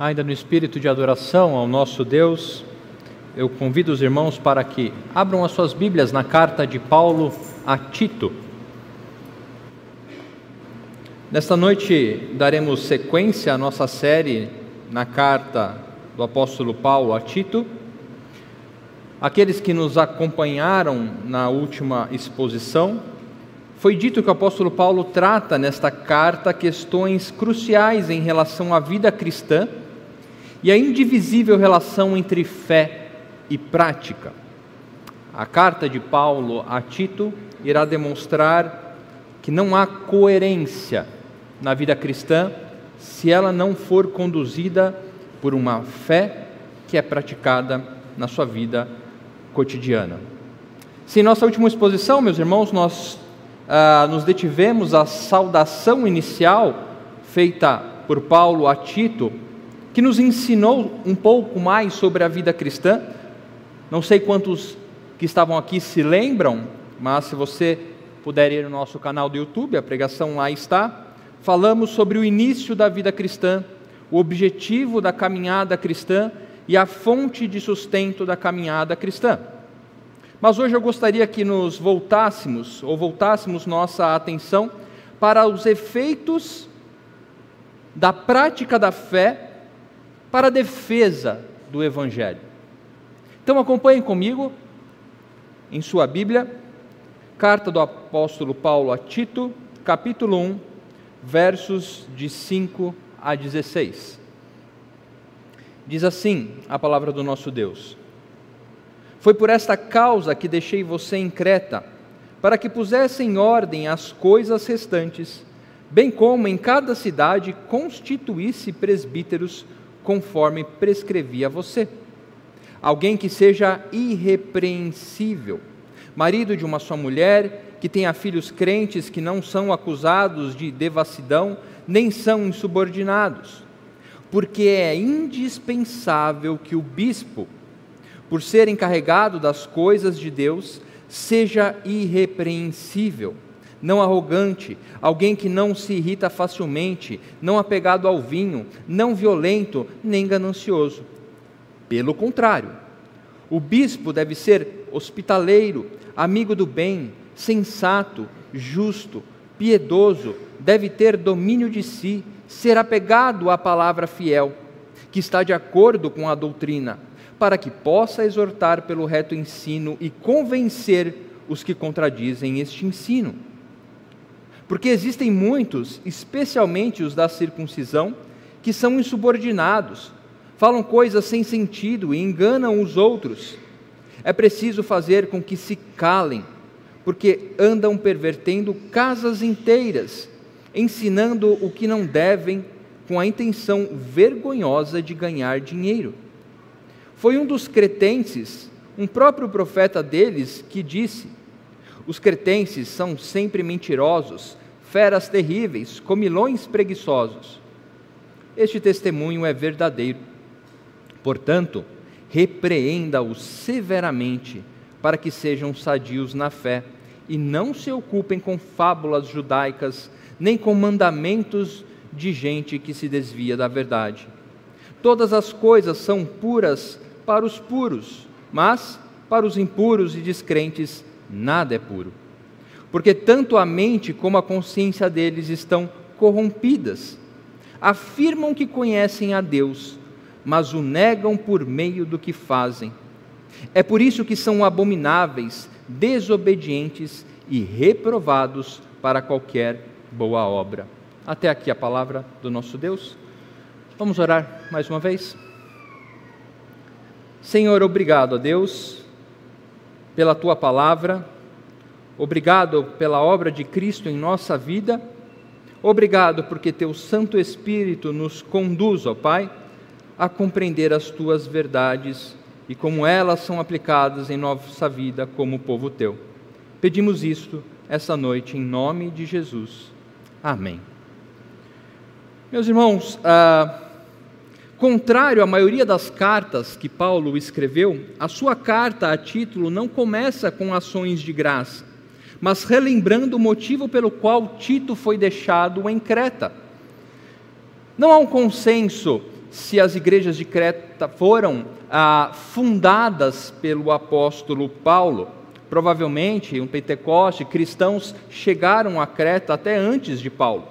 Ainda no espírito de adoração ao nosso Deus, eu convido os irmãos para que abram as suas Bíblias na carta de Paulo a Tito. Nesta noite daremos sequência à nossa série na carta do apóstolo Paulo a Tito. Aqueles que nos acompanharam na última exposição, foi dito que o apóstolo Paulo trata nesta carta questões cruciais em relação à vida cristã e a indivisível relação entre fé e prática. A carta de Paulo a Tito irá demonstrar que não há coerência na vida cristã se ela não for conduzida por uma fé que é praticada na sua vida cotidiana. Se em nossa última exposição, meus irmãos, nós ah, nos detivemos à saudação inicial feita por Paulo a Tito, que nos ensinou um pouco mais sobre a vida cristã. Não sei quantos que estavam aqui se lembram, mas se você puder ir no nosso canal do YouTube, a pregação lá está. Falamos sobre o início da vida cristã, o objetivo da caminhada cristã e a fonte de sustento da caminhada cristã. Mas hoje eu gostaria que nos voltássemos, ou voltássemos nossa atenção para os efeitos da prática da fé para a defesa do Evangelho. Então acompanhem comigo em sua Bíblia, carta do apóstolo Paulo a Tito, capítulo 1, versos de 5 a 16. Diz assim a palavra do nosso Deus: Foi por esta causa que deixei você em Creta, para que pusesse em ordem as coisas restantes, bem como em cada cidade constituísse presbíteros conforme prescrevi a você. Alguém que seja irrepreensível, marido de uma só mulher, que tenha filhos crentes que não são acusados de devassidão, nem são insubordinados. Porque é indispensável que o bispo, por ser encarregado das coisas de Deus, seja irrepreensível não arrogante, alguém que não se irrita facilmente, não apegado ao vinho, não violento, nem ganancioso. Pelo contrário, o bispo deve ser hospitaleiro, amigo do bem, sensato, justo, piedoso, deve ter domínio de si, ser apegado à palavra fiel, que está de acordo com a doutrina, para que possa exortar pelo reto ensino e convencer os que contradizem este ensino porque existem muitos, especialmente os da circuncisão, que são insubordinados, falam coisas sem sentido e enganam os outros. É preciso fazer com que se calem, porque andam pervertendo casas inteiras, ensinando o que não devem, com a intenção vergonhosa de ganhar dinheiro. Foi um dos cretenses, um próprio profeta deles, que disse: Os cretenses são sempre mentirosos, feras terríveis, comilões preguiçosos. Este testemunho é verdadeiro. Portanto, repreenda-os severamente, para que sejam sadios na fé e não se ocupem com fábulas judaicas, nem com mandamentos de gente que se desvia da verdade. Todas as coisas são puras para os puros, mas para os impuros e descrentes nada é puro porque tanto a mente como a consciência deles estão corrompidas. Afirmam que conhecem a Deus, mas o negam por meio do que fazem. É por isso que são abomináveis, desobedientes e reprovados para qualquer boa obra. Até aqui a palavra do nosso Deus. Vamos orar mais uma vez? Senhor, obrigado a Deus pela tua palavra Obrigado pela obra de Cristo em nossa vida. Obrigado porque teu Santo Espírito nos conduz, ó Pai, a compreender as tuas verdades e como elas são aplicadas em nossa vida como povo teu. Pedimos isto essa noite em nome de Jesus. Amém. Meus irmãos, ah, contrário à maioria das cartas que Paulo escreveu, a sua carta a título não começa com ações de graça mas relembrando o motivo pelo qual Tito foi deixado em Creta. Não há um consenso se as igrejas de Creta foram ah, fundadas pelo apóstolo Paulo. Provavelmente, um Pentecoste, cristãos chegaram a Creta até antes de Paulo.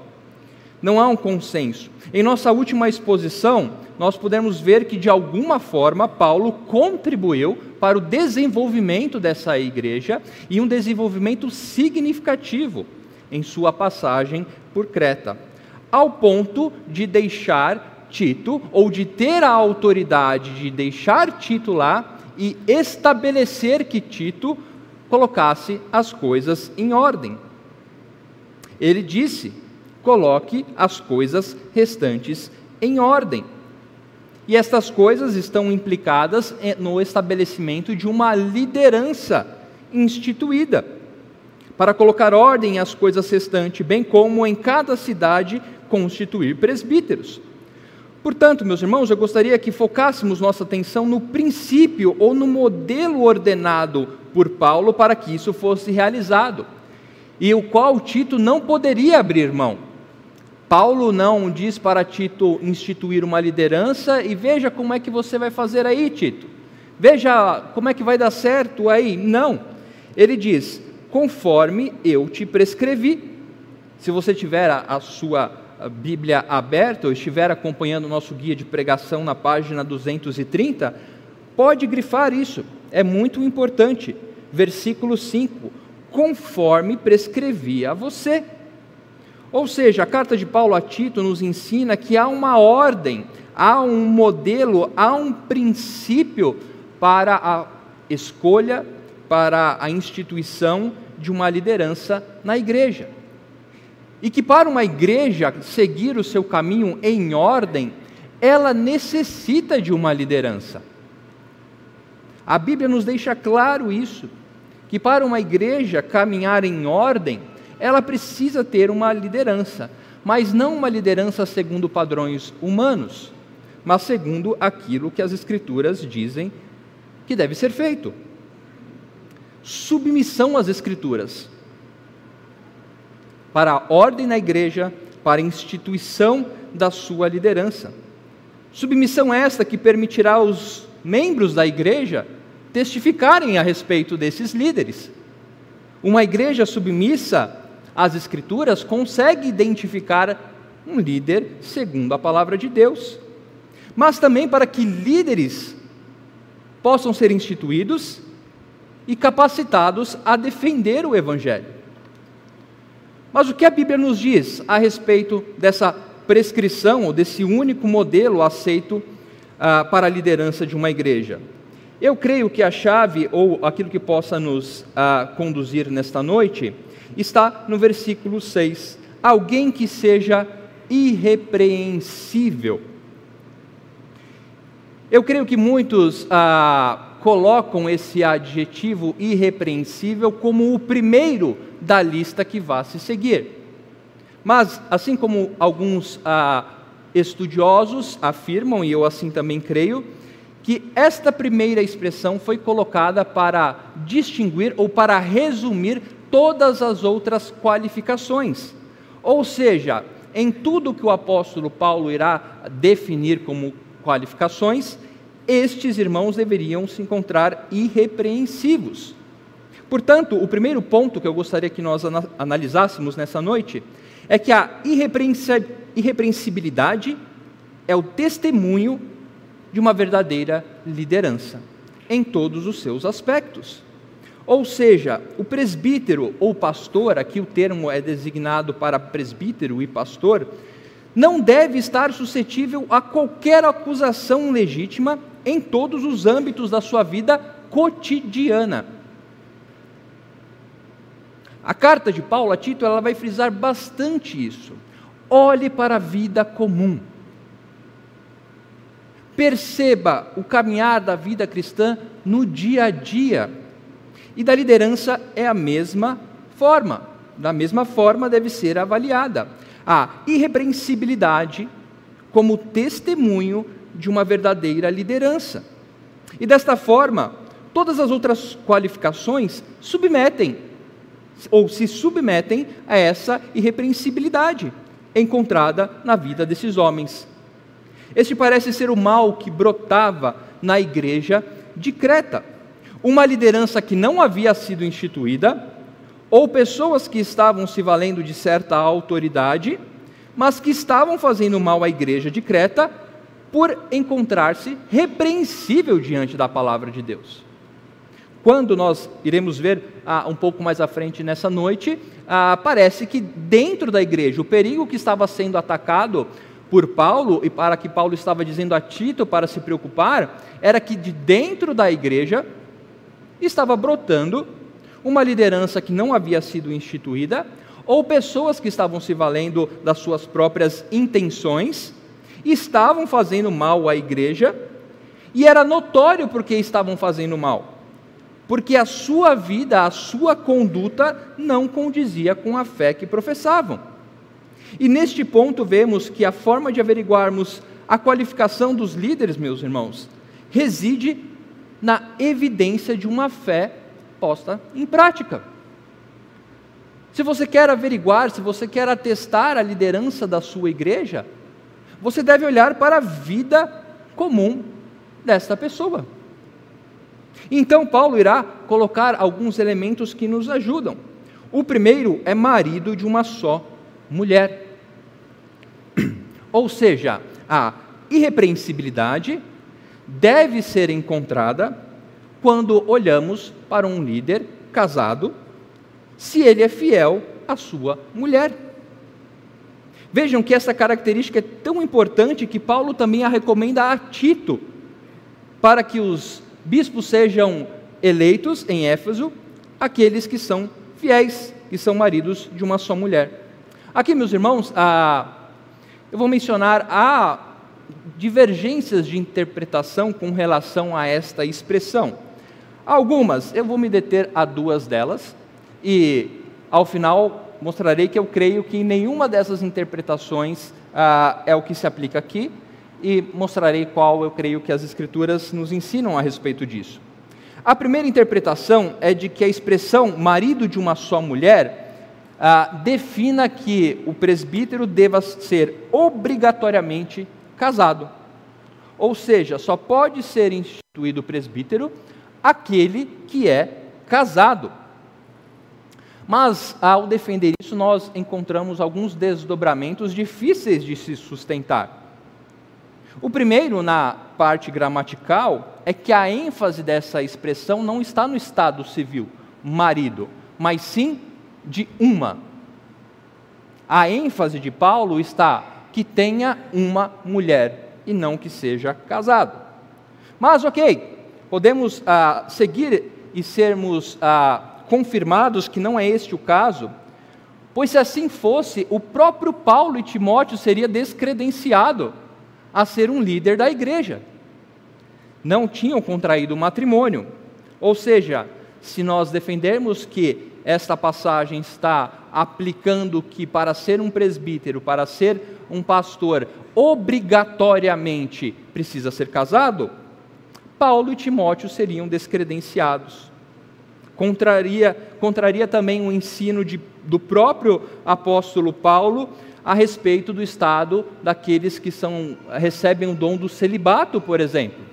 Não há um consenso. Em nossa última exposição, nós pudemos ver que, de alguma forma, Paulo contribuiu para o desenvolvimento dessa igreja e um desenvolvimento significativo em sua passagem por Creta, ao ponto de deixar Tito, ou de ter a autoridade de deixar Tito lá e estabelecer que Tito colocasse as coisas em ordem. Ele disse: coloque as coisas restantes em ordem. E estas coisas estão implicadas no estabelecimento de uma liderança instituída para colocar ordem às coisas restantes, bem como em cada cidade constituir presbíteros. Portanto, meus irmãos, eu gostaria que focássemos nossa atenção no princípio ou no modelo ordenado por Paulo para que isso fosse realizado, e o qual Tito não poderia abrir mão. Paulo não diz para Tito instituir uma liderança e veja como é que você vai fazer aí, Tito. Veja como é que vai dar certo aí. Não. Ele diz: conforme eu te prescrevi. Se você tiver a, sua Bíblia aberta ou estiver acompanhando o nosso guia de pregação na página 230, pode grifar isso. É muito importante. Versículo 5: conforme prescrevi a você. Ou seja, a carta de Paulo a Tito nos ensina que há uma ordem, há um modelo, há um princípio para a escolha, para a instituição de uma liderança na igreja. E que para uma igreja seguir o seu caminho em ordem, ela necessita de uma liderança. A Bíblia nos deixa claro isso, que para uma igreja caminhar em ordem, ela precisa ter uma liderança, mas não uma liderança segundo padrões humanos, mas segundo aquilo que as Escrituras dizem que deve ser feito. Submissão às Escrituras, para a ordem na igreja, para a instituição da sua liderança. Submissão esta que permitirá aos membros da igreja testificarem a respeito desses líderes. Uma igreja submissa as Escrituras consegue identificar um líder segundo a palavra de Deus, mas também para que líderes possam ser instituídos e capacitados a defender o Evangelho. Mas o que a Bíblia nos diz a respeito dessa prescrição, ou desse único modelo aceito ah, para a liderança de uma igreja? Eu creio que a chave, ou aquilo que possa nos ah, conduzir nesta noite, está no versículo 6. Alguém que seja irrepreensível. Eu creio que muitos ah, colocam esse adjetivo irrepreensível como o primeiro da lista que vai se seguir. Mas, assim como alguns ah, estudiosos afirmam, e eu assim também creio, que esta primeira expressão foi colocada para distinguir ou para resumir todas as outras qualificações. Ou seja, em tudo que o apóstolo Paulo irá definir como qualificações, estes irmãos deveriam se encontrar irrepreensivos. Portanto, o primeiro ponto que eu gostaria que nós analisássemos nessa noite é que a irrepreensibilidade é o testemunho de uma verdadeira liderança, em todos os seus aspectos. Ou seja, o presbítero ou pastor, aqui o termo é designado para presbítero e pastor, não deve estar suscetível a qualquer acusação legítima em todos os âmbitos da sua vida cotidiana. A carta de Paulo a Tito ela vai frisar bastante isso. Olhe para a vida comum. Perceba o caminhar da vida cristã no dia a dia e da liderança é a mesma forma, da mesma forma deve ser avaliada. A irrepreensibilidade como testemunho de uma verdadeira liderança. E desta forma, todas as outras qualificações submetem ou se submetem a essa irrepreensibilidade encontrada na vida desses homens. Este parece ser o mal que brotava na igreja de Creta. Uma liderança que não havia sido instituída, ou pessoas que estavam se valendo de certa autoridade, mas que estavam fazendo mal à igreja de Creta por encontrar-se repreensível diante da palavra de Deus. Quando nós iremos ver ah, um pouco mais à frente nessa noite, ah, parece que dentro da igreja, o perigo que estava sendo atacado por Paulo e para que Paulo estava dizendo a Tito para se preocupar, era que de dentro da igreja estava brotando uma liderança que não havia sido instituída, ou pessoas que estavam se valendo das suas próprias intenções, estavam fazendo mal à igreja, e era notório porque estavam fazendo mal porque a sua vida, a sua conduta não condizia com a fé que professavam. E neste ponto vemos que a forma de averiguarmos a qualificação dos líderes, meus irmãos, reside na evidência de uma fé posta em prática. Se você quer averiguar, se você quer atestar a liderança da sua igreja, você deve olhar para a vida comum desta pessoa. Então, Paulo irá colocar alguns elementos que nos ajudam. O primeiro é marido de uma só mulher. Ou seja, a irrepreensibilidade deve ser encontrada quando olhamos para um líder casado, se ele é fiel à sua mulher. Vejam que essa característica é tão importante que Paulo também a recomenda a Tito, para que os bispos sejam eleitos em Éfeso aqueles que são fiéis, que são maridos de uma só mulher. Aqui, meus irmãos, eu vou mencionar há divergências de interpretação com relação a esta expressão. Algumas, eu vou me deter a duas delas, e ao final mostrarei que eu creio que nenhuma dessas interpretações ah, é o que se aplica aqui, e mostrarei qual eu creio que as Escrituras nos ensinam a respeito disso. A primeira interpretação é de que a expressão marido de uma só mulher ah, defina que o presbítero deva ser obrigatoriamente casado. Ou seja, só pode ser instituído presbítero aquele que é casado. Mas, ao defender isso, nós encontramos alguns desdobramentos difíceis de se sustentar. O primeiro, na parte gramatical, é que a ênfase dessa expressão não está no estado civil, marido, mas sim de uma. A ênfase de Paulo está que tenha uma mulher e não que seja casado. Mas, ok, podemos ah, seguir e sermos ah, confirmados que não é este o caso, pois se assim fosse, o próprio Paulo e Timóteo seria descredenciado a ser um líder da igreja. Não tinham contraído matrimônio. Ou seja, se nós defendermos que esta passagem está aplicando que para ser um presbítero, para ser um pastor, obrigatoriamente precisa ser casado, Paulo e Timóteo seriam descredenciados. Contraria, contraria também o ensino de, do próprio apóstolo Paulo a respeito do estado daqueles que são, recebem o dom do celibato, por exemplo.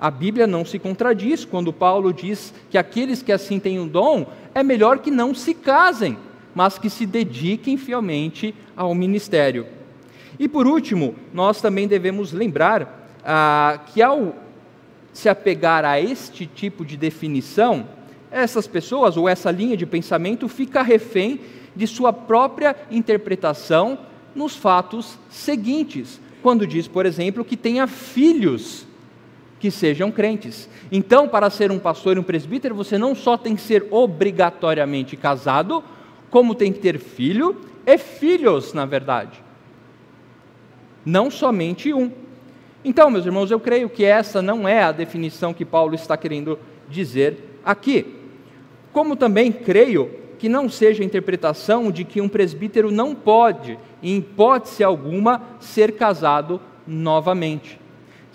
A Bíblia não se contradiz quando Paulo diz que aqueles que assim têm o dom é melhor que não se casem, mas que se dediquem fielmente ao ministério. E por último, nós também devemos lembrar ah, que ao se apegar a este tipo de definição, essas pessoas ou essa linha de pensamento fica refém de sua própria interpretação nos fatos seguintes, quando diz, por exemplo, que tenha filhos que sejam crentes. Então, para ser um pastor e um presbítero, você não só tem que ser obrigatoriamente casado, como tem que ter filho e filhos, na verdade. Não somente um. Então, meus irmãos, eu creio que essa não é a definição que Paulo está querendo dizer aqui. Como também creio que não seja a interpretação de que um presbítero não pode, em hipótese alguma, ser casado novamente.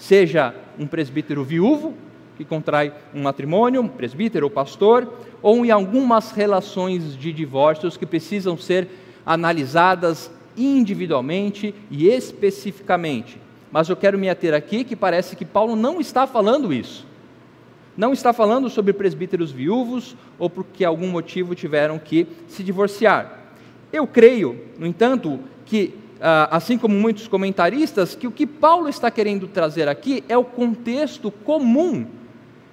Seja um presbítero viúvo, que contrai um matrimônio, um presbítero ou pastor, ou em algumas relações de divórcios que precisam ser analisadas individualmente e especificamente. mas eu quero me ater aqui que parece que Paulo não está falando isso. Não está falando sobre presbíteros viúvos ou porque algum motivo tiveram que se divorciar. Eu creio, no entanto, que, assim como muitos comentaristas, que o que Paulo está querendo trazer aqui é o contexto comum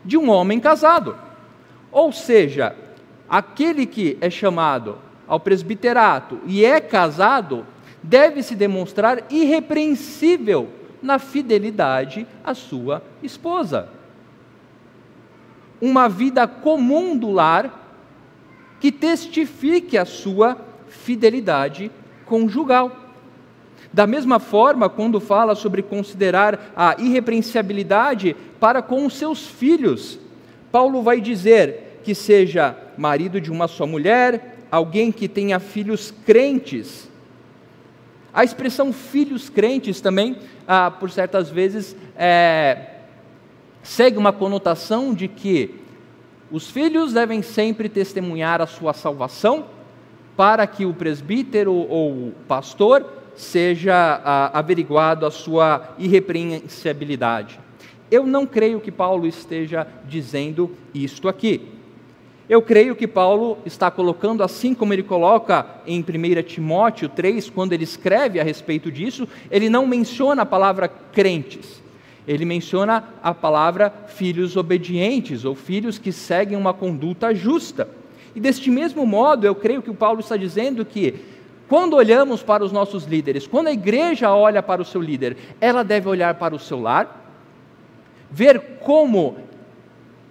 de um homem casado. Ou seja, aquele que é chamado ao presbiterato e é casado, deve se demonstrar irrepreensível na fidelidade à sua esposa. Uma vida comum do lar que testifique a sua fidelidade conjugal. Da mesma forma, quando fala sobre considerar a irrepreensibilidade para com os seus filhos, Paulo vai dizer que seja marido de uma só mulher, alguém que tenha filhos crentes, a expressão filhos crentes também, ah, por certas vezes, é, segue uma conotação de que os filhos devem sempre testemunhar a sua salvação para que o presbítero ou o pastor seja ah, averiguado a sua irrepreensibilidade. Eu não creio que Paulo esteja dizendo isto aqui. Eu creio que Paulo está colocando, assim como ele coloca em 1 Timóteo 3, quando ele escreve a respeito disso, ele não menciona a palavra crentes, ele menciona a palavra filhos obedientes, ou filhos que seguem uma conduta justa. E deste mesmo modo, eu creio que o Paulo está dizendo que, quando olhamos para os nossos líderes, quando a igreja olha para o seu líder, ela deve olhar para o seu lar, ver como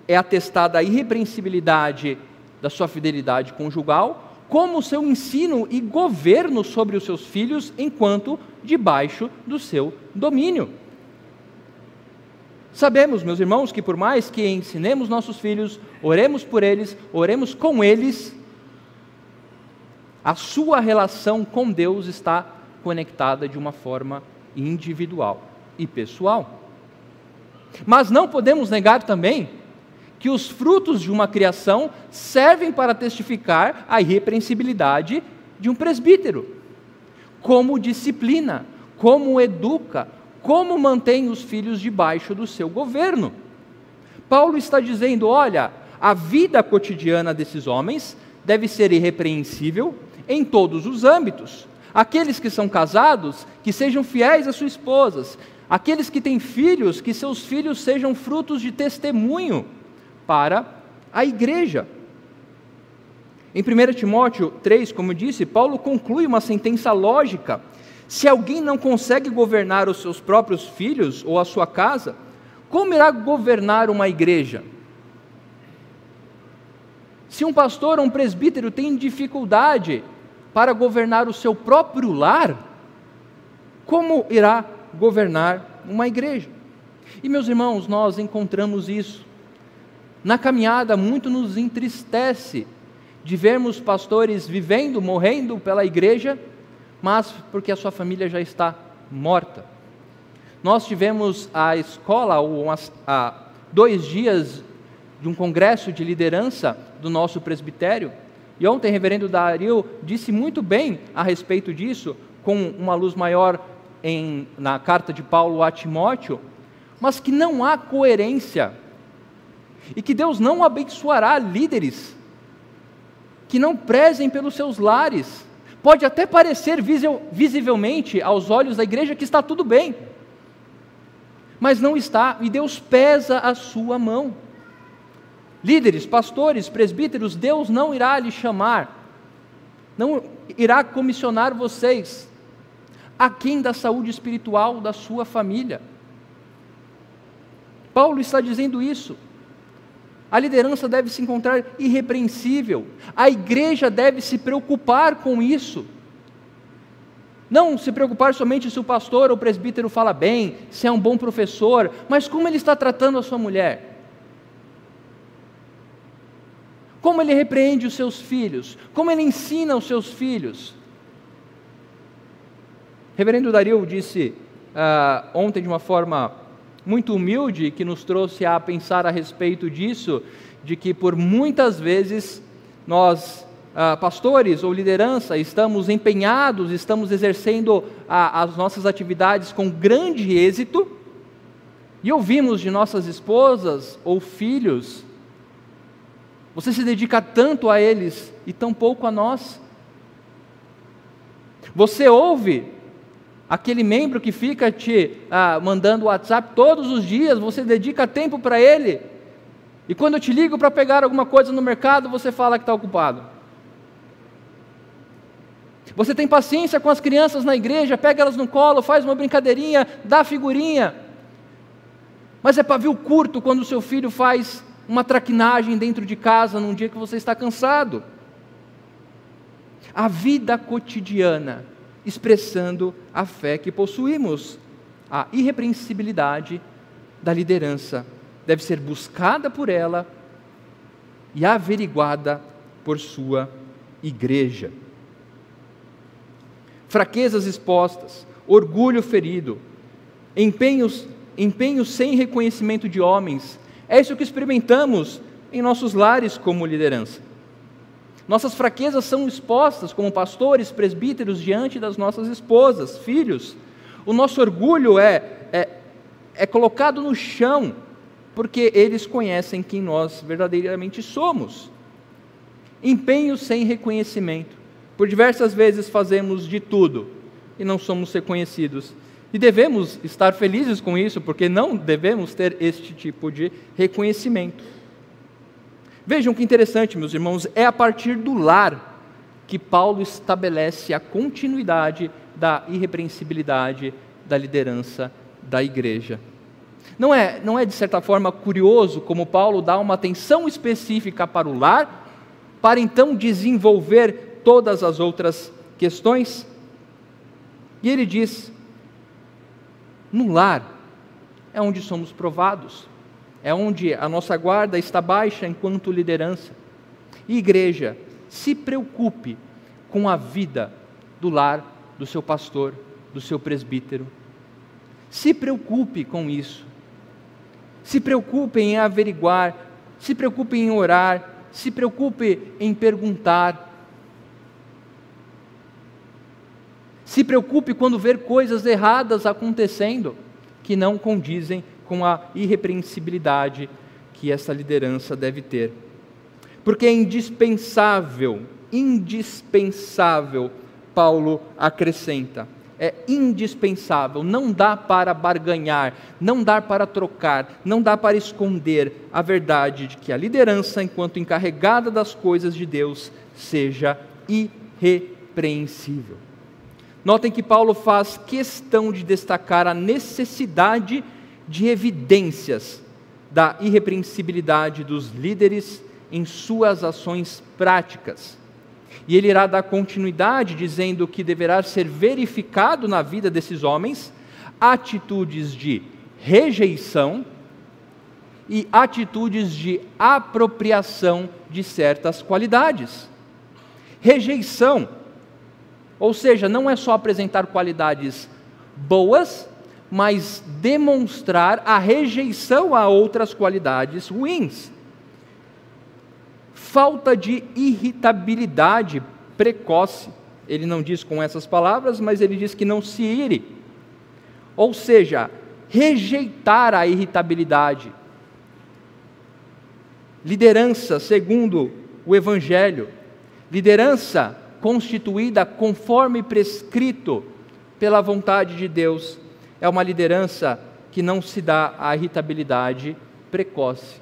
é atestada a irrepreensibilidade da sua fidelidade conjugal, como o seu ensino e governo sobre os seus filhos enquanto debaixo do seu domínio. Sabemos, meus irmãos, que por mais que ensinemos nossos filhos, oremos por eles, oremos com eles, a sua relação com Deus está conectada de uma forma individual e pessoal. Mas não podemos negar também que os frutos de uma criação servem para testificar a irrepreensibilidade de um presbítero. Como disciplina, como educa, como mantém os filhos debaixo do seu governo. Paulo está dizendo: olha, a vida cotidiana desses homens deve ser irrepreensível em todos os âmbitos. Aqueles que são casados, que sejam fiéis às suas esposas. Aqueles que têm filhos, que seus filhos sejam frutos de testemunho para a igreja. Em 1 Timóteo 3, como disse, Paulo conclui uma sentença lógica. Se alguém não consegue governar os seus próprios filhos ou a sua casa, como irá governar uma igreja? Se um pastor ou um presbítero tem dificuldade para governar o seu próprio lar, como irá governar uma igreja? E meus irmãos, nós encontramos isso na caminhada, muito nos entristece de vermos pastores vivendo, morrendo pela igreja, mas porque a sua família já está morta. Nós tivemos a escola há dois dias de um congresso de liderança do nosso presbitério, e ontem reverendo Dario disse muito bem a respeito disso, com uma luz maior em, na carta de Paulo a Timóteo, mas que não há coerência e que Deus não abençoará líderes que não prezem pelos seus lares. Pode até parecer visivelmente aos olhos da igreja que está tudo bem, mas não está, e Deus pesa a sua mão. Líderes, pastores, presbíteros, Deus não irá lhe chamar, não irá comissionar vocês, a quem da saúde espiritual da sua família. Paulo está dizendo isso. A liderança deve se encontrar irrepreensível. A igreja deve se preocupar com isso. Não se preocupar somente se o pastor ou o presbítero fala bem, se é um bom professor, mas como ele está tratando a sua mulher. Como ele repreende os seus filhos, como ele ensina os seus filhos. Reverendo Dario disse uh, ontem de uma forma muito humilde que nos trouxe a pensar a respeito disso, de que por muitas vezes nós ah, pastores ou liderança, estamos empenhados, estamos exercendo as nossas atividades com grande êxito, e ouvimos de nossas esposas ou filhos, você se dedica tanto a eles e tão pouco a nós. Você ouve aquele membro que fica te ah, mandando WhatsApp todos os dias, você dedica tempo para ele, e quando eu te ligo para pegar alguma coisa no mercado, você fala que está ocupado. Você tem paciência com as crianças na igreja, pega elas no colo, faz uma brincadeirinha, dá figurinha. Mas é pavio curto quando o seu filho faz uma traquinagem dentro de casa num dia que você está cansado. A vida cotidiana expressando a fé que possuímos. A irrepreensibilidade da liderança deve ser buscada por ela e averiguada por sua igreja. Fraquezas expostas, orgulho ferido, empenhos empenho sem reconhecimento de homens. É isso que experimentamos em nossos lares como liderança. Nossas fraquezas são expostas como pastores, presbíteros, diante das nossas esposas, filhos. O nosso orgulho é, é, é colocado no chão, porque eles conhecem quem nós verdadeiramente somos. Empenho sem reconhecimento. Por diversas vezes fazemos de tudo e não somos reconhecidos. E devemos estar felizes com isso, porque não devemos ter este tipo de reconhecimento. Vejam que interessante, meus irmãos, é a partir do lar que Paulo estabelece a continuidade da irrepreensibilidade da liderança da igreja. Não é, não é de certa forma curioso como Paulo dá uma atenção específica para o lar, para então desenvolver todas as outras questões? E ele diz: no lar é onde somos provados, é onde a nossa guarda está baixa enquanto liderança. E igreja, se preocupe com a vida do lar do seu pastor, do seu presbítero. Se preocupe com isso. Se preocupe em averiguar, se preocupe em orar, se preocupe em perguntar. Se preocupe quando ver coisas erradas acontecendo que não condizem com a irrepreensibilidade que essa liderança deve ter. Porque é indispensável, indispensável, Paulo acrescenta, é indispensável, não dá para barganhar, não dá para trocar, não dá para esconder a verdade de que a liderança, enquanto encarregada das coisas de Deus, seja irrepreensível. Notem que Paulo faz questão de destacar a necessidade de evidências da irrepreensibilidade dos líderes em suas ações práticas. E ele irá dar continuidade dizendo que deverá ser verificado na vida desses homens atitudes de rejeição e atitudes de apropriação de certas qualidades. Rejeição ou seja, não é só apresentar qualidades boas, mas demonstrar a rejeição a outras qualidades ruins. Falta de irritabilidade precoce. Ele não diz com essas palavras, mas ele diz que não se ire. Ou seja, rejeitar a irritabilidade. Liderança, segundo o Evangelho. Liderança constituída conforme prescrito pela vontade de Deus. É uma liderança que não se dá à irritabilidade precoce.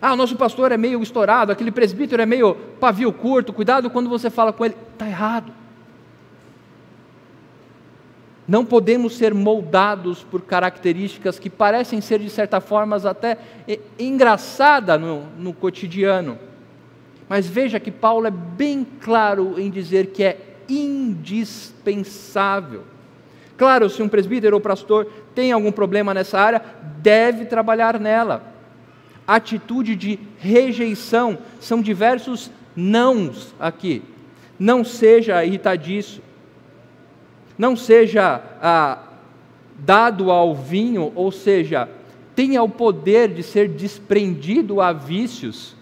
Ah, o nosso pastor é meio estourado, aquele presbítero é meio pavio curto, cuidado quando você fala com ele, está errado. Não podemos ser moldados por características que parecem ser, de certa forma, até engraçadas no, no cotidiano. Mas veja que Paulo é bem claro em dizer que é indispensável. Claro, se um presbítero ou pastor tem algum problema nessa área, deve trabalhar nela. Atitude de rejeição, são diversos nãos aqui. Não seja irritadiço, não seja ah, dado ao vinho, ou seja, tenha o poder de ser desprendido a vícios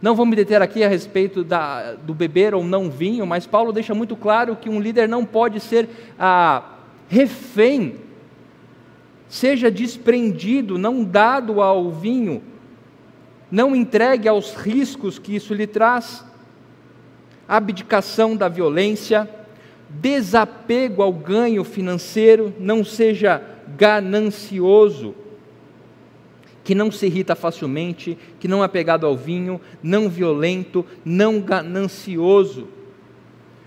Não vou me deter aqui a respeito da, do beber ou não vinho, mas Paulo deixa muito claro que um líder não pode ser ah, refém, seja desprendido, não dado ao vinho, não entregue aos riscos que isso lhe traz, abdicação da violência, desapego ao ganho financeiro, não seja ganancioso que não se irrita facilmente, que não é pegado ao vinho, não violento, não ganancioso.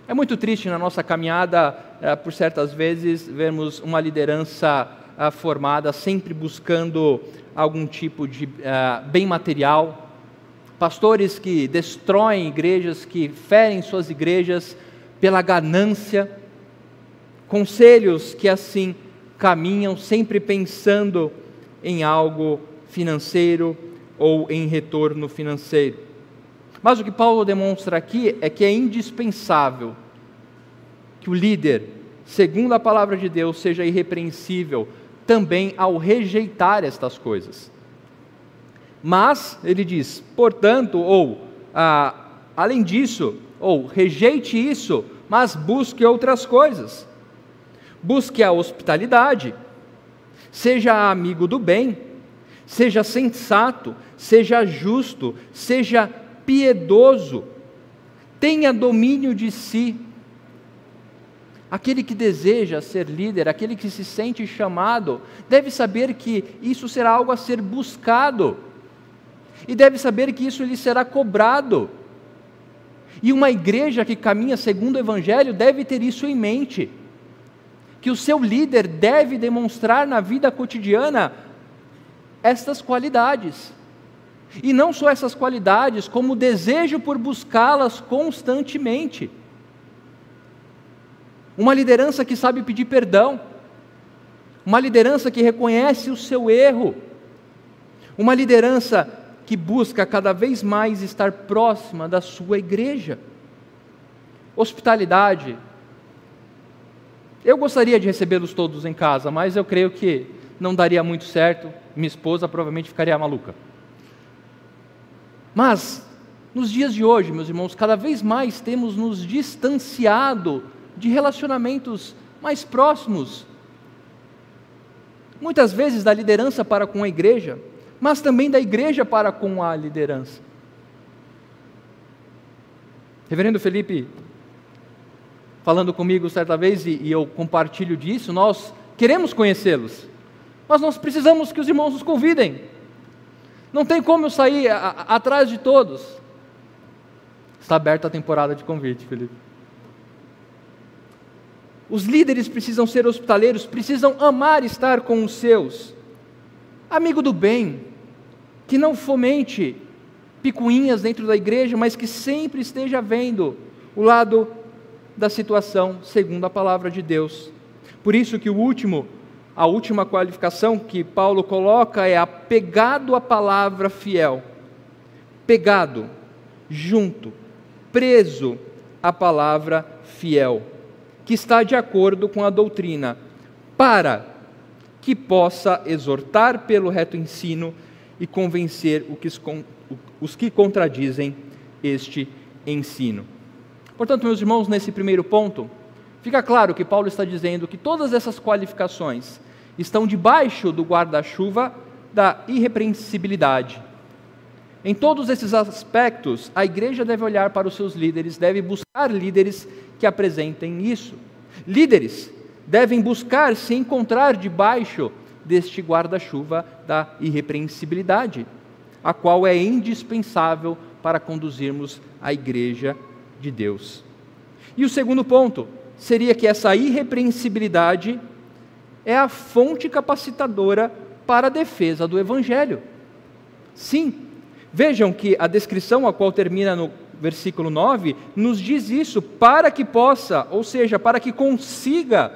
É muito triste na nossa caminhada, eh, por certas vezes, vermos uma liderança eh, formada sempre buscando algum tipo de eh, bem material, pastores que destroem igrejas, que ferem suas igrejas pela ganância, conselhos que assim caminham sempre pensando em algo financeiro ou em retorno financeiro. Mas o que Paulo demonstra aqui é que é indispensável que o líder, segundo a palavra de Deus, seja irrepreensível também ao rejeitar estas coisas. Mas, ele diz, portanto, ou ah, além disso, ou rejeite isso, mas busque outras coisas. Busque a hospitalidade, seja amigo do bem, seja sensato, seja justo, seja piedoso, tenha domínio de si. Aquele que deseja ser líder, aquele que se sente chamado, deve saber que isso será algo a ser buscado, e deve saber que isso lhe será cobrado. E uma igreja que caminha segundo o Evangelho deve ter isso em mente, que o seu líder deve demonstrar na vida cotidiana estas qualidades. E não só essas qualidades, como o desejo por buscá-las constantemente. Uma liderança que sabe pedir perdão, uma liderança que reconhece o seu erro, uma liderança que busca cada vez mais estar próxima da sua igreja. Hospitalidade. Eu gostaria de recebê-los todos em casa, mas eu creio que não daria muito certo, minha esposa provavelmente ficaria maluca. Mas, nos dias de hoje, meus irmãos, cada vez mais temos nos distanciado de relacionamentos mais próximos. Muitas vezes da liderança para com a igreja, mas também da igreja para com a liderança. Reverendo Felipe, falando comigo certa vez, e, e eu compartilho disso, nós queremos conhecê-los mas nós precisamos que os irmãos nos convidem. Não tem como eu sair a, a, atrás de todos. Está aberta a temporada de convite, Felipe. Os líderes precisam ser hospitaleiros, precisam amar estar com os seus. Amigo do bem, que não fomente picuinhas dentro da igreja, mas que sempre esteja vendo o lado da situação segundo a palavra de Deus. Por isso que o último a última qualificação que Paulo coloca é apegado à palavra fiel. Pegado, junto, preso à palavra fiel, que está de acordo com a doutrina, para que possa exortar pelo reto ensino e convencer os que contradizem este ensino. Portanto, meus irmãos, nesse primeiro ponto, Fica claro que Paulo está dizendo que todas essas qualificações estão debaixo do guarda-chuva da irrepreensibilidade. Em todos esses aspectos, a igreja deve olhar para os seus líderes, deve buscar líderes que apresentem isso. Líderes devem buscar se encontrar debaixo deste guarda-chuva da irrepreensibilidade, a qual é indispensável para conduzirmos a igreja de Deus. E o segundo ponto, seria que essa irrepreensibilidade é a fonte capacitadora para a defesa do Evangelho. Sim, vejam que a descrição a qual termina no versículo 9 nos diz isso, para que possa, ou seja, para que consiga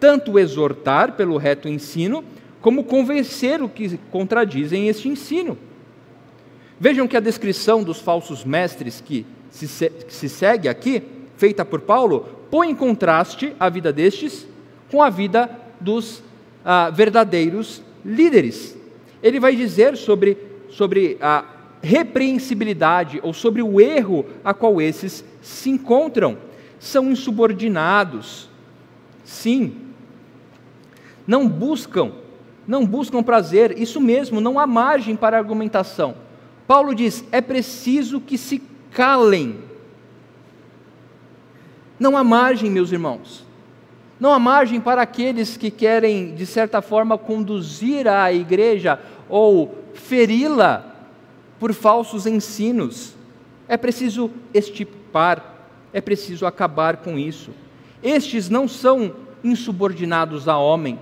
tanto exortar pelo reto ensino, como convencer o que contradizem este ensino. Vejam que a descrição dos falsos mestres que se, que se segue aqui, feita por Paulo, põe em contraste a vida destes com a vida dos ah, verdadeiros líderes. Ele vai dizer sobre, sobre ah, repreensibilidade ou sobre o erro a qual esses se encontram. São insubordinados. Sim. Não buscam, não buscam prazer, isso mesmo, não há margem para argumentação. Paulo diz: é preciso que se calem. Não há margem, meus irmãos. Não há margem para aqueles que querem, de certa forma, conduzir a igreja ou feri-la por falsos ensinos. É preciso estipar, é preciso acabar com isso. Estes não são insubordinados a homem,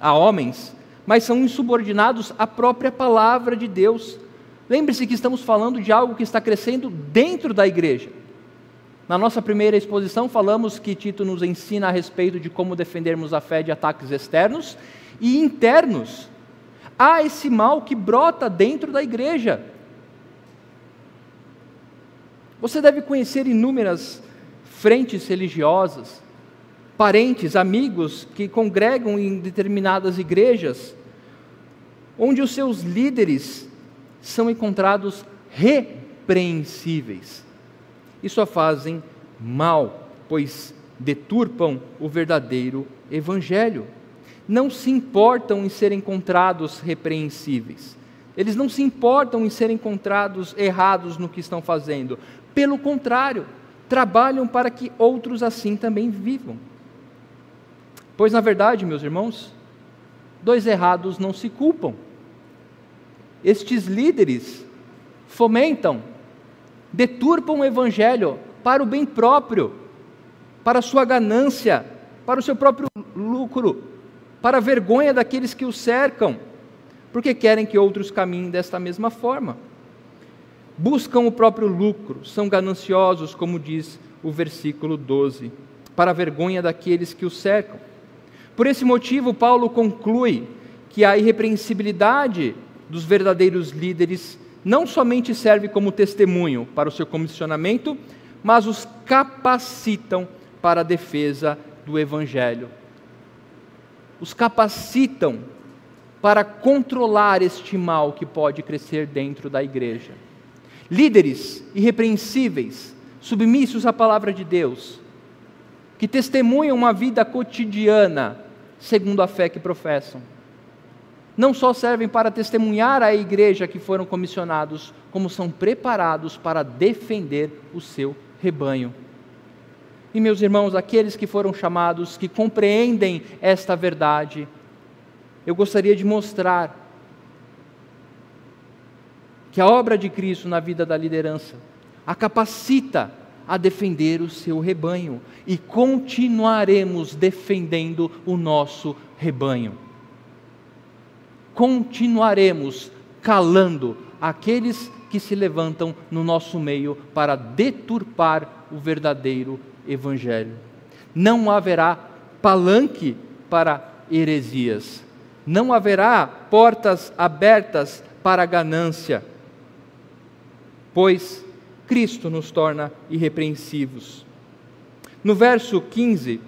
a homens, mas são insubordinados à própria palavra de Deus. Lembre-se que estamos falando de algo que está crescendo dentro da igreja. Na nossa primeira exposição, falamos que Tito nos ensina a respeito de como defendermos a fé de ataques externos e internos. Há esse mal que brota dentro da igreja. Você deve conhecer inúmeras frentes religiosas, parentes, amigos que congregam em determinadas igrejas, onde os seus líderes são encontrados repreensíveis e só fazem mal, pois deturpam o verdadeiro evangelho. Não se importam em ser encontrados repreensíveis. Eles não se importam em ser encontrados errados no que estão fazendo. Pelo contrário, trabalham para que outros assim também vivam. Pois, na verdade, meus irmãos, dois errados não se culpam. Estes líderes fomentam deturpam o evangelho para o bem próprio, para a sua ganância, para o seu próprio lucro, para a vergonha daqueles que o cercam, porque querem que outros caminhem desta mesma forma. Buscam o próprio lucro, são gananciosos, como diz o versículo 12, para a vergonha daqueles que o cercam. Por esse motivo, Paulo conclui que a irrepreensibilidade dos verdadeiros líderes não somente serve como testemunho para o seu comissionamento, mas os capacitam para a defesa do Evangelho. Os capacitam para controlar este mal que pode crescer dentro da igreja. Líderes irrepreensíveis, submissos à palavra de Deus, que testemunham uma vida cotidiana segundo a fé que professam não só servem para testemunhar à igreja que foram comissionados, como são preparados para defender o seu rebanho. E meus irmãos, aqueles que foram chamados, que compreendem esta verdade, eu gostaria de mostrar que a obra de Cristo na vida da liderança a capacita a defender o seu rebanho e continuaremos defendendo o nosso rebanho continuaremos calando aqueles que se levantam no nosso meio para deturpar o verdadeiro Evangelho. Não haverá palanque para heresias, não haverá portas abertas para ganância, pois Cristo nos torna irrepreensivos. No verso 15,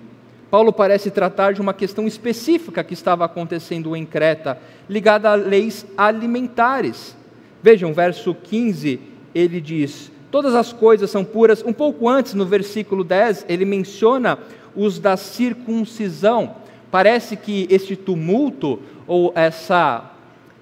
Paulo parece tratar de uma questão específica que estava acontecendo em Creta, ligada a leis alimentares. Vejam, verso 15, ele diz: Todas as coisas são puras. Um pouco antes, no versículo 10, ele menciona os da circuncisão. Parece que este tumulto ou essa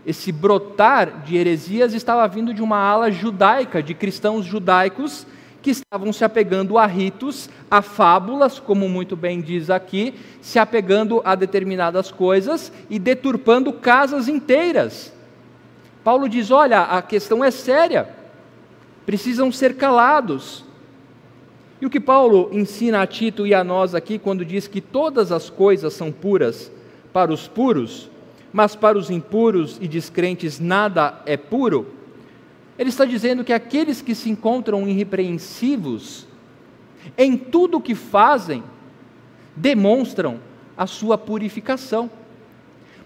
esse brotar de heresias estava vindo de uma ala judaica, de cristãos judaicos que estavam se apegando a ritos, a fábulas, como muito bem diz aqui, se apegando a determinadas coisas e deturpando casas inteiras. Paulo diz: olha, a questão é séria, precisam ser calados. E o que Paulo ensina a Tito e a nós aqui, quando diz que todas as coisas são puras para os puros, mas para os impuros e descrentes nada é puro, ele está dizendo que aqueles que se encontram irrepreensivos, em tudo o que fazem, demonstram a sua purificação.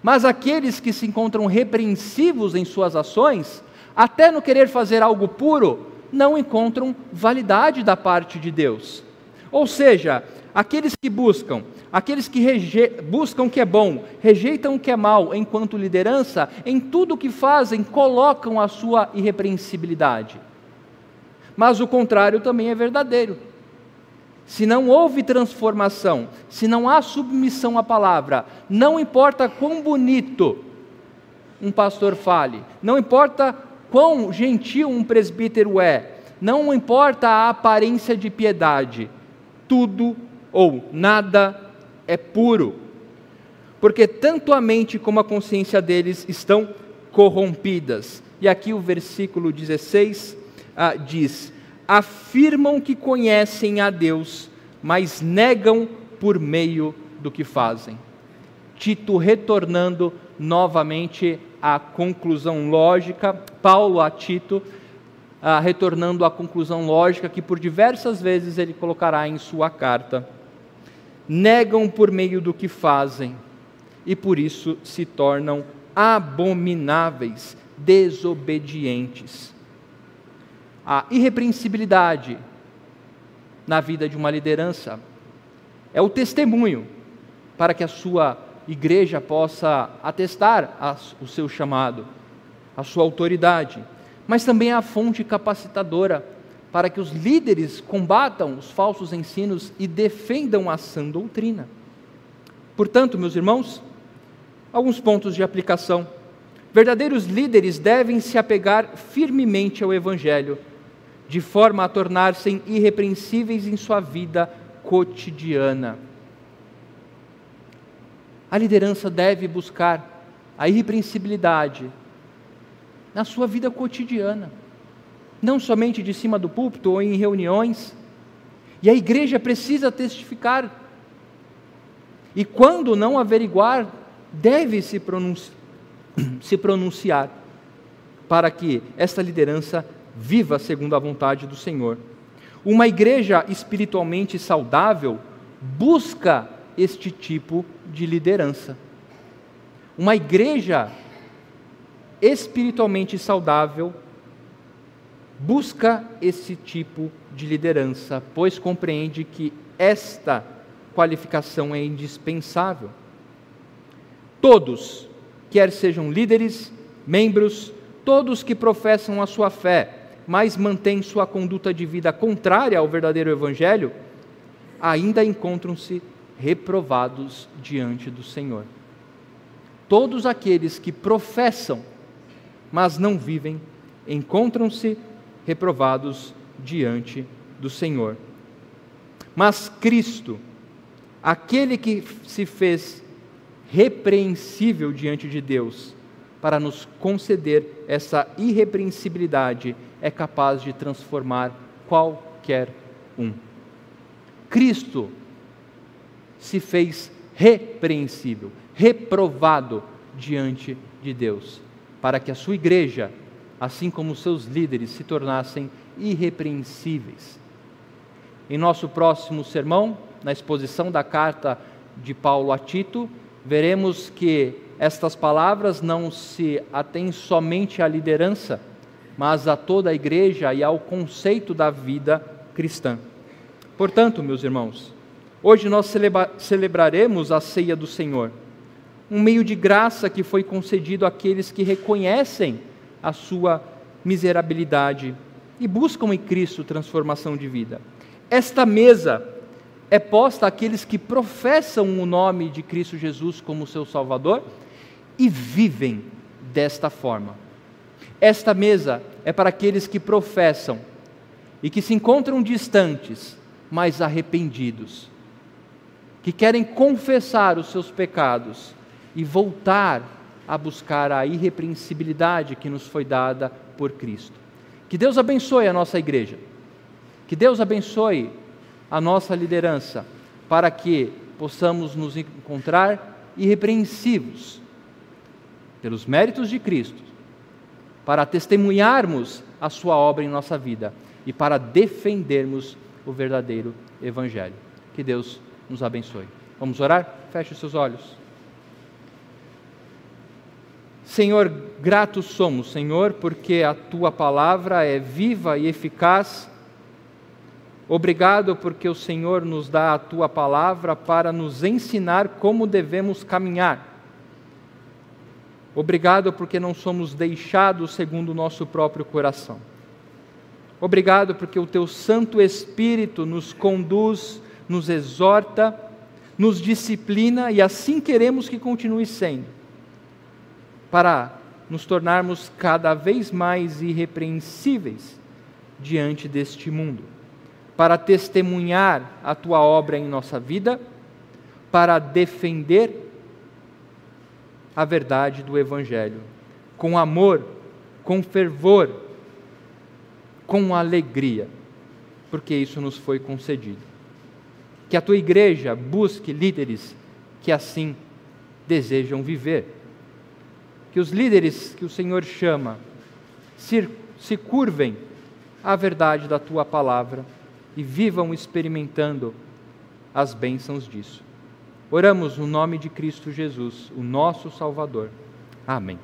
Mas aqueles que se encontram repreensivos em suas ações, até no querer fazer algo puro, não encontram validade da parte de Deus. Ou seja, Aqueles que buscam, aqueles que buscam o que é bom, rejeitam o que é mal, enquanto liderança, em tudo o que fazem, colocam a sua irrepreensibilidade. Mas o contrário também é verdadeiro. Se não houve transformação, se não há submissão à palavra, não importa quão bonito um pastor fale, não importa quão gentil um presbítero é, não importa a aparência de piedade, tudo ou nada é puro. Porque tanto a mente como a consciência deles estão corrompidas. E aqui o versículo 16 ah, diz: afirmam que conhecem a Deus, mas negam por meio do que fazem. Tito retornando novamente à conclusão lógica, Paulo a Tito, ah, retornando à conclusão lógica que por diversas vezes ele colocará em sua carta. Negam por meio do que fazem e por isso se tornam abomináveis, desobedientes a irrepreensibilidade na vida de uma liderança. É o testemunho para que a sua igreja possa atestar o seu chamado, a sua autoridade, mas também é a fonte capacitadora para que os líderes combatam os falsos ensinos e defendam a sã doutrina. Portanto, meus irmãos, alguns pontos de aplicação. Verdadeiros líderes devem se apegar firmemente ao Evangelho de forma a tornar-se irrepreensíveis em sua vida cotidiana. A liderança deve buscar a irrepreensibilidade na sua vida cotidiana, não somente de cima do púlpito ou em reuniões. E a igreja precisa testificar. E quando não averiguar, deve se, pronunci se pronunciar para que esta liderança viva segundo a vontade do Senhor. Uma igreja espiritualmente saudável busca este tipo de liderança. Uma igreja espiritualmente saudável busca esse tipo de liderança, pois compreende que esta qualificação é indispensável. Todos, quer sejam líderes, membros, todos que professam a sua fé, mas mantém sua conduta de vida contrária ao verdadeiro Evangelho, ainda encontram-se reprovados diante do Senhor. Todos aqueles que professam, mas não vivem, encontram-se reprovados diante do Senhor. Mas Cristo, aquele que se fez repreensível diante de Deus, para nos conceder essa irrepreensibilidade é capaz de transformar qualquer um. Cristo se fez repreensível, reprovado diante de Deus, para que a sua igreja, assim como seus líderes, se tornassem irrepreensíveis. Em nosso próximo sermão, na exposição da carta de Paulo a Tito, veremos que estas palavras não se atêm somente à liderança, mas a toda a igreja e ao conceito da vida cristã. Portanto, meus irmãos, hoje nós celebra celebraremos a ceia do Senhor, um meio de graça que foi concedido àqueles que reconhecem a sua miserabilidade e buscam em Cristo transformação de vida. Esta mesa é posta àqueles que professam o nome de Cristo Jesus como seu Salvador e vivem desta forma. Esta mesa é para aqueles que professam e que se encontram distantes, mas arrependidos, que querem confessar os seus pecados e voltar a buscar a irrepreensibilidade que nos foi dada por Cristo. Que Deus abençoe a nossa igreja, que Deus abençoe a nossa liderança, para que possamos nos encontrar irrepreensíveis pelos méritos de Cristo para testemunharmos a Sua obra em nossa vida e para defendermos o verdadeiro Evangelho. Que Deus nos abençoe. Vamos orar? Feche os seus olhos. Senhor, gratos somos, Senhor, porque a tua palavra é viva e eficaz Obrigado porque o Senhor nos dá a tua palavra para nos ensinar como devemos caminhar. Obrigado porque não somos deixados segundo o nosso próprio coração. Obrigado porque o teu Santo Espírito nos conduz, nos exorta, nos disciplina e assim queremos que continue sendo, para nos tornarmos cada vez mais irrepreensíveis diante deste mundo para testemunhar a tua obra em nossa vida, para defender a verdade do Evangelho, com amor, com fervor, com alegria, porque isso nos foi concedido. Que a tua igreja busque líderes que assim desejam viver. Que os líderes que o Senhor chama se, se curvem à verdade da tua palavra e vivam experimentando as bênçãos disso. Oramos no nome de Cristo Jesus, o nosso Salvador. Amém.